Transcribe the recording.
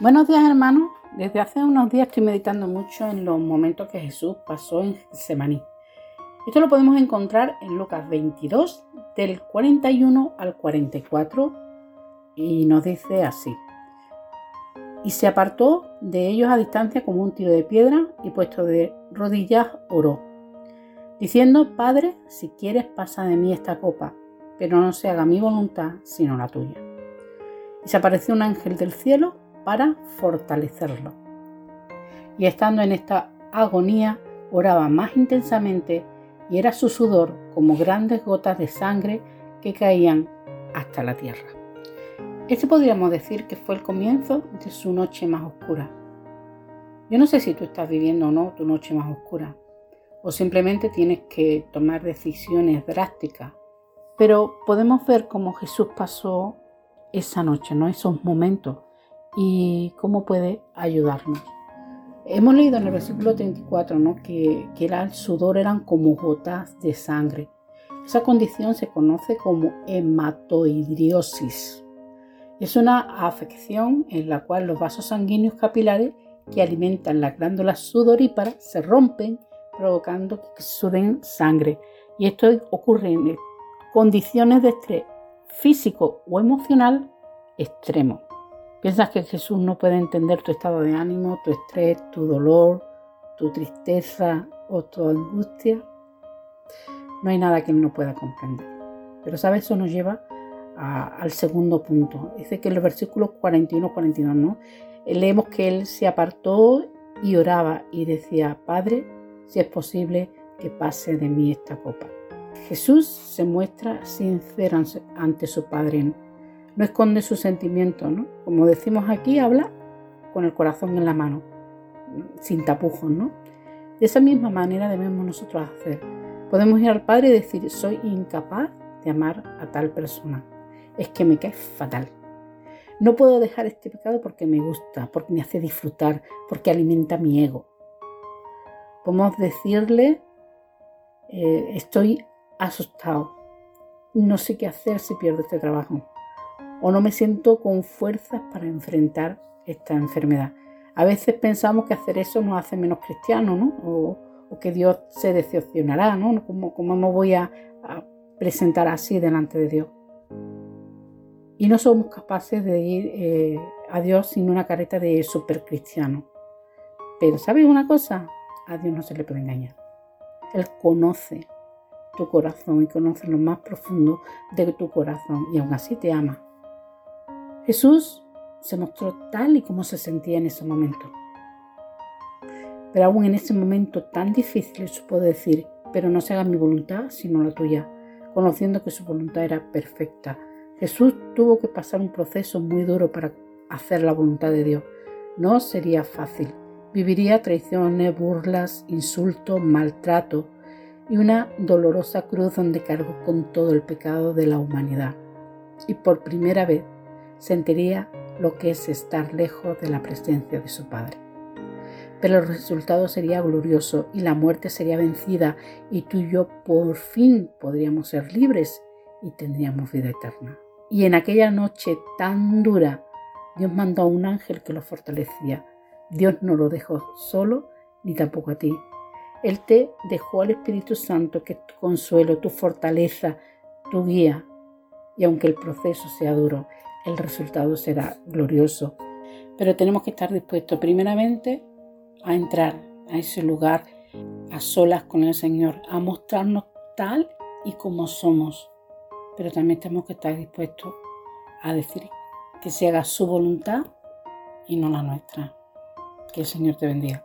Buenos días hermanos, desde hace unos días estoy meditando mucho en los momentos que Jesús pasó en Semaní. Esto lo podemos encontrar en Lucas 22, del 41 al 44, y nos dice así. Y se apartó de ellos a distancia como un tiro de piedra y puesto de rodillas oró, diciendo, Padre, si quieres pasa de mí esta copa, pero no se haga mi voluntad sino la tuya. Y se apareció un ángel del cielo para fortalecerlo. Y estando en esta agonía, oraba más intensamente y era su sudor como grandes gotas de sangre que caían hasta la tierra. Este podríamos decir que fue el comienzo de su noche más oscura. Yo no sé si tú estás viviendo o no tu noche más oscura, o simplemente tienes que tomar decisiones drásticas, pero podemos ver cómo Jesús pasó esa noche, ¿no? esos momentos y cómo puede ayudarnos. Hemos leído en el versículo 34 ¿no? que, el sudor eran como gotas de sangre. Esa condición se conoce como hematoidriosis. Es una afección en la cual los vasos sanguíneos capilares que alimentan las glándulas sudoríparas se rompen provocando que suden sangre. Y esto ocurre en condiciones de estrés físico o emocional extremo. ¿Piensas que Jesús no puede entender tu estado de ánimo, tu estrés, tu dolor, tu tristeza o tu angustia? No hay nada que Él no pueda comprender. Pero, ¿sabes? Eso nos lleva al segundo punto. Dice que en los versículos 41-42, ¿no? Leemos que Él se apartó y oraba y decía, Padre, si es posible que pase de mí esta copa. Jesús se muestra sincero ante su Padre no esconde sus sentimientos, ¿no? Como decimos aquí, habla con el corazón en la mano, sin tapujos, ¿no? De esa misma manera debemos nosotros hacer. Podemos ir al Padre y decir, soy incapaz de amar a tal persona. Es que me cae fatal. No puedo dejar este pecado porque me gusta, porque me hace disfrutar, porque alimenta mi ego. Podemos decirle, eh, estoy asustado, no sé qué hacer si pierdo este trabajo o no me siento con fuerzas para enfrentar esta enfermedad. A veces pensamos que hacer eso nos hace menos cristianos, ¿no? O, que Dios se decepcionará, ¿no? ¿Cómo, cómo me voy a, presentar así delante de Dios? Y no somos capaces de ir eh, a Dios sin una careta de super cristiano. Pero ¿sabes una cosa? A Dios no se le puede engañar. Él conoce tu corazón y conoce lo más profundo de tu corazón y aún así te ama. Jesús se mostró tal y como se sentía en ese momento. Pero aún en ese momento tan difícil supo decir, pero no se haga mi voluntad sino la tuya, conociendo que su voluntad era perfecta. Jesús tuvo que pasar un proceso muy duro para hacer la voluntad de Dios. No sería fácil. Viviría traiciones, burlas, insultos, maltrato y una dolorosa cruz donde cargó con todo el pecado de la humanidad. Y por primera vez sentiría lo que es estar lejos de la presencia de su Padre. Pero el resultado sería glorioso y la muerte sería vencida y tú y yo por fin podríamos ser libres y tendríamos vida eterna. Y en aquella noche tan dura, Dios mandó a un ángel que lo fortalecía. Dios no lo dejó solo ni tampoco a ti. Él te dejó al Espíritu Santo que es tu consuelo, tu fortaleza, tu guía. Y aunque el proceso sea duro, el resultado será glorioso. Pero tenemos que estar dispuestos primeramente a entrar a ese lugar a solas con el Señor, a mostrarnos tal y como somos. Pero también tenemos que estar dispuestos a decir que se haga su voluntad y no la nuestra. Que el Señor te bendiga.